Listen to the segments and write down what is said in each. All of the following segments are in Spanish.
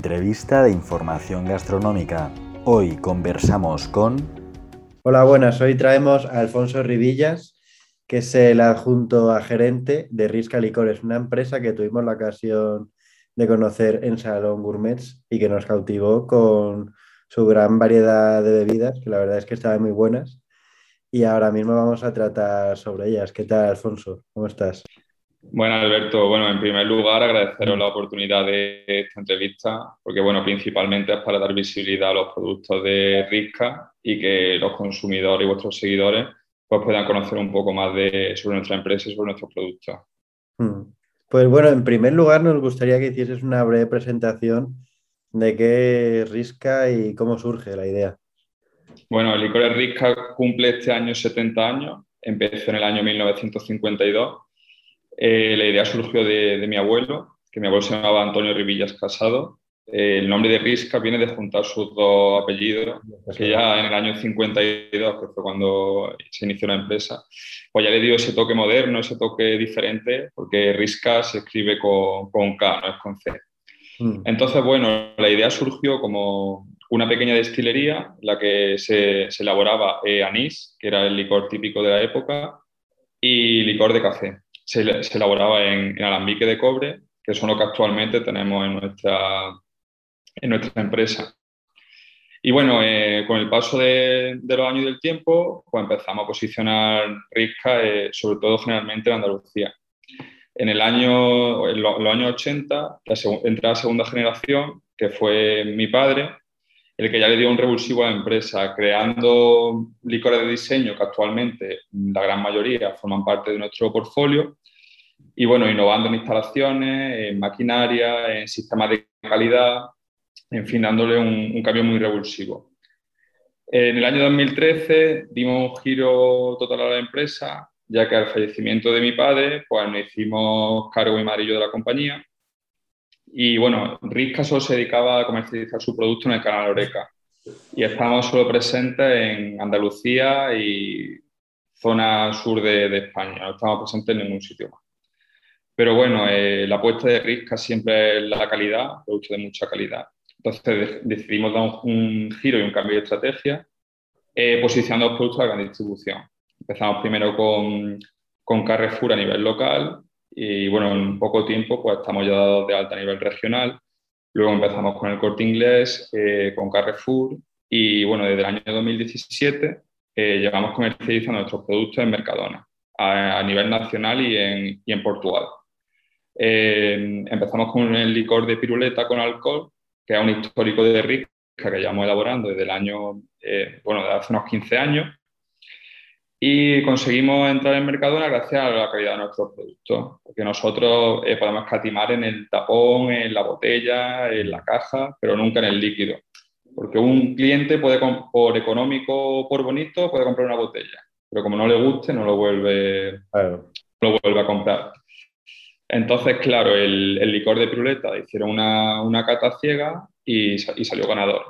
entrevista de información gastronómica. Hoy conversamos con... Hola, buenas. Hoy traemos a Alfonso Rivillas, que es el adjunto a gerente de Risca Licores, una empresa que tuvimos la ocasión de conocer en Salón Gourmets y que nos cautivó con su gran variedad de bebidas, que la verdad es que estaban muy buenas. Y ahora mismo vamos a tratar sobre ellas. ¿Qué tal, Alfonso? ¿Cómo estás? Bueno, Alberto, bueno, en primer lugar agradeceros la oportunidad de esta entrevista, porque bueno, principalmente es para dar visibilidad a los productos de Risca y que los consumidores y vuestros seguidores pues, puedan conocer un poco más de, sobre nuestra empresa y sobre nuestros productos. Hmm. Pues bueno, en primer lugar nos gustaría que hicieses una breve presentación de qué es Risca y cómo surge la idea. Bueno, el licor Risca cumple este año 70 años, empezó en el año 1952 eh, la idea surgió de, mi abuelo, que mi abuelo se llamaba Antonio Rivillas Casado. Eh, el nombre de Risca viene de juntar sus dos apellidos, que ya en el año 52, que fue cuando se inició la empresa, pues ya le dio ese toque moderno, ese toque diferente, porque Risca se escribe con, con K, no es con C. Mm. Entonces, bueno, la idea surgió como una pequeña destilería en la que se, elaboraba eh, anís, que era el licor típico de la época, y licor de café se, elaboraba en, alambique de cobre, que son lo que actualmente tenemos en nuestra, en nuestra empresa. Y bueno, eh, con el paso de, los años y del tiempo, pues empezamos a posicionar Risca, eh, sobre todo generalmente en Andalucía. En, el año, en los, años 80 entra la segunda generación, que fue mi padre, el que ya le dio un revulsivo a la empresa, creando licores de diseño que actualmente la gran mayoría forman parte de nuestro portfolio. Y bueno, innovando en instalaciones, en maquinaria, en sistemas de calidad, en fin, dándole un, cambio muy revulsivo. En el año 2013 dimos un giro total a la empresa, ya que al fallecimiento de mi padre, pues nos hicimos cargo y amarillo de la compañía y bueno, Risca solo se dedicaba a comercializar su producto en el canal Oreca. Y estamos solo presentes en Andalucía y zona sur de, España. No estamos presentes en ningún sitio más. Pero bueno, eh, la apuesta de Risca siempre es la calidad, producto de mucha calidad. Entonces decidimos dar un, giro y un cambio de estrategia, eh, posicionando los productos a gran distribución. Empezamos primero con Carrefour a nivel local y bueno, en poco tiempo pues estamos ya dados de alta a nivel regional. Luego empezamos con el corte inglés, eh, con Carrefour y bueno, desde el año 2017 eh, llevamos comercializando nuestros productos en Mercadona a, nivel nacional y en, y en Portugal. Eh, empezamos con el licor de piruleta con alcohol, que es un histórico de Rica que llevamos elaborando desde el año, eh, bueno, de hace unos 15 años y conseguimos entrar en Mercadona gracias a la calidad de nuestros productos, porque nosotros eh, podemos catimar en el tapón, en la botella, en la caja, pero nunca en el líquido. Porque un cliente puede, por económico o por bonito, puede comprar una botella, pero como no le guste, no lo vuelve, lo vuelve a comprar. Entonces, claro, el, licor de piruleta hicieron una, una cata ciega y, y salió ganador.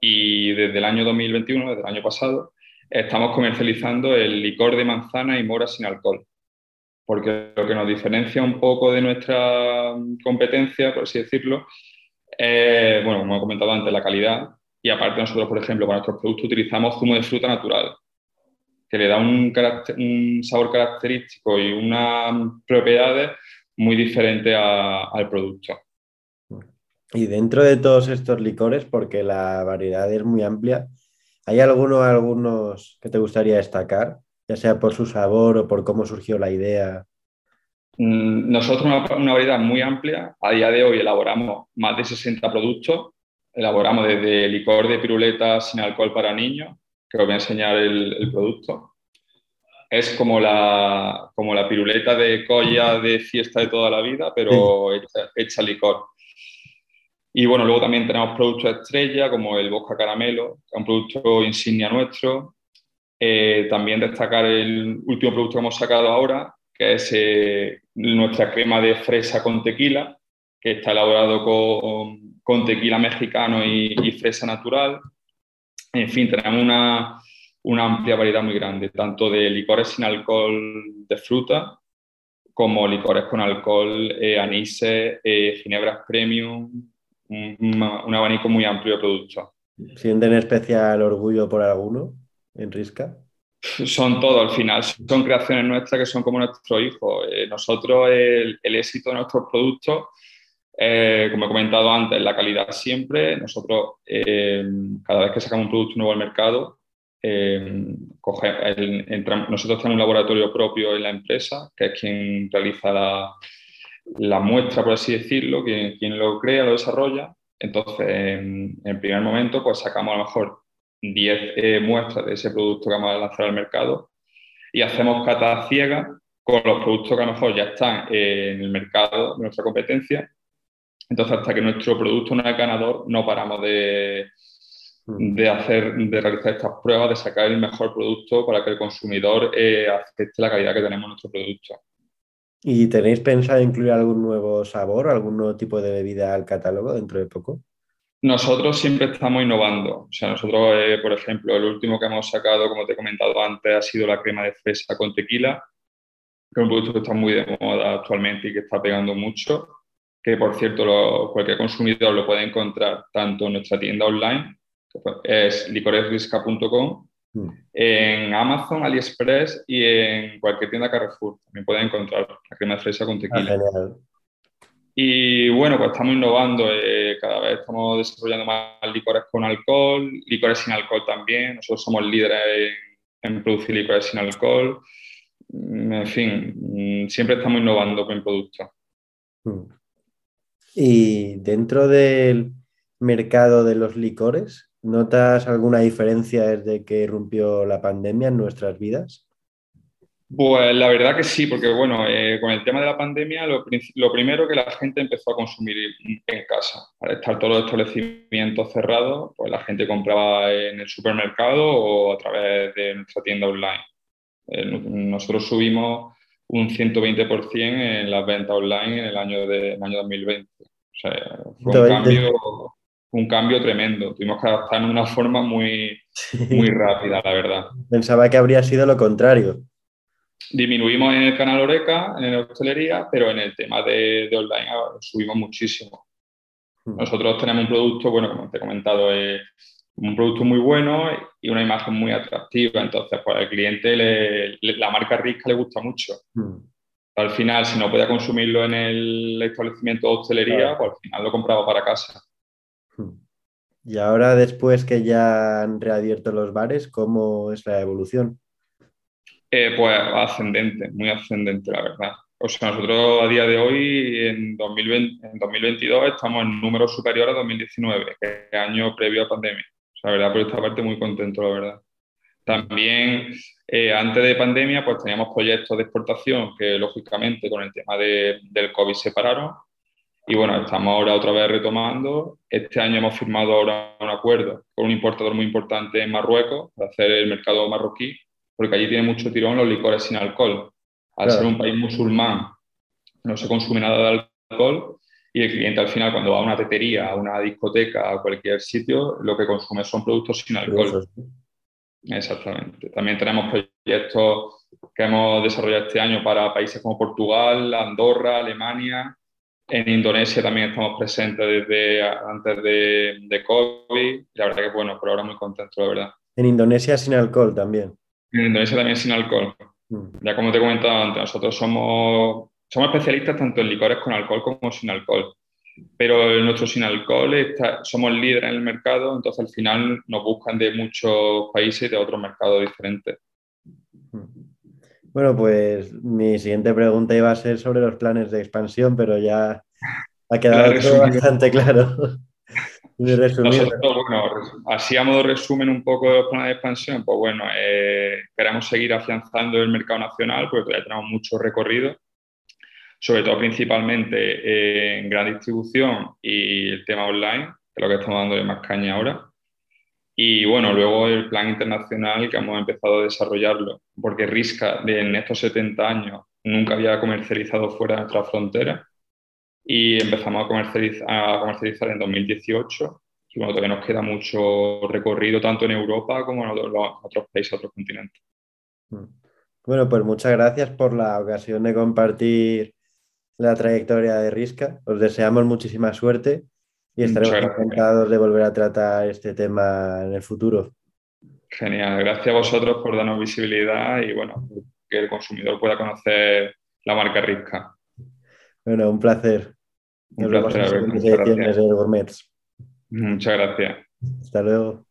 Y desde el año 2021, desde el año pasado, estamos comercializando el licor de manzana y mora sin alcohol. Porque lo que nos diferencia un poco de nuestra competencia, por así decirlo, es, bueno, como he comentado antes, la calidad. Y aparte nosotros, por ejemplo, para nuestros productos utilizamos zumo de fruta natural, que le da un, un sabor característico y unas propiedades muy diferentes al producto. Y dentro de todos estos licores, porque la variedad es muy amplia, ¿Hay alguno, algunos que te gustaría destacar, ya sea por su sabor o por cómo surgió la idea? Mm, nosotros una, una variedad muy amplia. A día de hoy elaboramos más de 60 productos. Elaboramos desde licor de piruleta sin alcohol para niños, que os voy a enseñar el, producto. Es como la, como la piruleta de colla de fiesta de toda la vida, pero hecha, hecha licor. Y bueno, luego también tenemos productos estrella como el Bosca Caramelo, que es un producto insignia nuestro. Eh, también destacar el último producto que hemos sacado ahora, que es eh, nuestra crema de fresa con tequila, que está elaborado con, con tequila mexicano y, y, fresa natural. En fin, tenemos una, una, amplia variedad muy grande, tanto de licores sin alcohol de fruta, como licores con alcohol, eh, anises, ginebras premium, un, abanico muy amplio de productos. ¿Sienten especial orgullo por alguno en Risca? Son todos, al final, son creaciones nuestras que son como nuestros hijos. Eh, nosotros, el, éxito de nuestros productos, eh, como he comentado antes, la calidad siempre. Nosotros, eh, cada vez que sacamos un producto nuevo al mercado, nosotros tenemos un laboratorio propio en la empresa, que es quien realiza la, la muestra, por así decirlo, quien, quien, lo crea, lo desarrolla. Entonces, en, el primer momento, pues sacamos a lo mejor 10 eh, muestras de ese producto que vamos a lanzar al mercado y hacemos cata ciega con los productos que a lo mejor ya están en el mercado de nuestra competencia. Entonces, hasta que nuestro producto no es ganador, no paramos de, mm. de, hacer, de realizar estas pruebas, de sacar el mejor producto para que el consumidor eh, acepte la calidad que tenemos en nuestro producto. ¿Y tenéis pensado incluir algún nuevo sabor, algún nuevo tipo de bebida al catálogo dentro de poco? Nosotros siempre estamos innovando. O sea, nosotros, eh, por ejemplo, el último que hemos sacado, como te he comentado antes, ha sido la crema de fresa con tequila, que es un producto que está muy de moda actualmente y que está pegando mucho. Que, por cierto, cualquier consumidor lo puede encontrar tanto en nuestra tienda online, que es licoresrisca.com. en Amazon, AliExpress y en cualquier tienda Carrefour. También pueden encontrar la crema de fresa con tequila. Ah, y bueno, pues estamos innovando, eh, cada vez estamos desarrollando más licores con alcohol, licores sin alcohol también, nosotros somos líderes en, producir licores sin alcohol, mm, en fin, mm, siempre estamos innovando con productos. Y dentro del mercado de los licores, ¿notas alguna diferencia desde que irrumpió la pandemia en nuestras vidas? Pues la verdad que sí, porque bueno, eh, con el tema de la pandemia, lo, primero que la gente empezó a consumir en casa. Al estar todos los establecimientos cerrados, pues la gente compraba en el supermercado o a través de nuestra tienda online. Eh, nosotros subimos un 120% en las ventas online en el año, de, año 2020. O sea, fue un cambio, un cambio tremendo. Tuvimos que adaptarnos de una forma muy, muy rápida, la verdad. Pensaba que habría sido lo contrario disminuimos en el canal Oreca, en la hostelería, pero en el tema de, online subimos muchísimo. Hmm. Nosotros tenemos un producto, bueno, como te he comentado, es un producto muy bueno y una imagen muy atractiva. Entonces, pues al cliente la marca Risca le gusta mucho. Hmm. Al final, si no podía consumirlo en el establecimiento de hostelería, pues al final lo compraba para casa. Y ahora, después que ya han reabierto los bares, ¿cómo es la evolución? Eh, pues ascendente, muy ascendente, la verdad. O sea, nosotros a día de hoy, en, 2020, en 2022, estamos en números superiores a 2019, que es el año previo a pandemia. La verdad, por esta parte muy contento, la verdad. También, eh, antes de pandemia, pues teníamos proyectos de exportación que, lógicamente, con el tema de, del COVID se pararon. Y bueno, estamos ahora otra vez retomando. Este año hemos firmado ahora un acuerdo con un importador muy importante en Marruecos para hacer el mercado marroquí porque allí tiene mucho tirón los licores sin alcohol. Al ser un país musulmán, no se consume nada de alcohol y el cliente al final cuando va a una tetería, a una discoteca, a cualquier sitio, lo que consume son productos sin alcohol. Exactamente. También tenemos proyectos que hemos desarrollado este año para países como Portugal, Andorra, Alemania. En Indonesia también estamos presentes desde antes de, de COVID. La verdad que, bueno, por ahora muy contento, la verdad. En Indonesia sin alcohol también. En Indonesia también sin alcohol. Mm. Ya como te he comentado antes, nosotros somos, somos especialistas tanto en licores con alcohol como sin alcohol. Pero nuestro sin alcohol somos líderes en el mercado, entonces al final nos buscan de muchos países y de otros mercados diferentes. Bueno, pues mi siguiente pregunta iba a ser sobre los planes de expansión, pero ya ha quedado todo bastante claro. Nosotros, bueno, así a modo resumen un poco de los planes de expansión, pues bueno, eh, queremos seguir afianzando el mercado nacional porque todavía tenemos mucho recorrido, sobre todo principalmente eh, en gran distribución y el tema online, que es lo que estamos dando más caña ahora. Y bueno, luego el plan internacional que hemos empezado a desarrollarlo, porque Risca en estos 70 años nunca había comercializado fuera de nuestra frontera y empezamos a comercializar, a comercializar en 2018 y bueno, todavía nos queda mucho recorrido tanto en Europa como en otros, países, otros continentes. Mm. Bueno, pues muchas gracias por la ocasión de compartir la trayectoria de Risca. Os deseamos muchísima suerte y estaremos encantados de volver a tratar este tema en el futuro. Genial, gracias a vosotros por darnos visibilidad y bueno, que el consumidor pueda conocer la marca Risca. Bueno, un placer. Un placer, Nos vemos en ediciones de Gourmets. Muchas gracias. Hasta luego.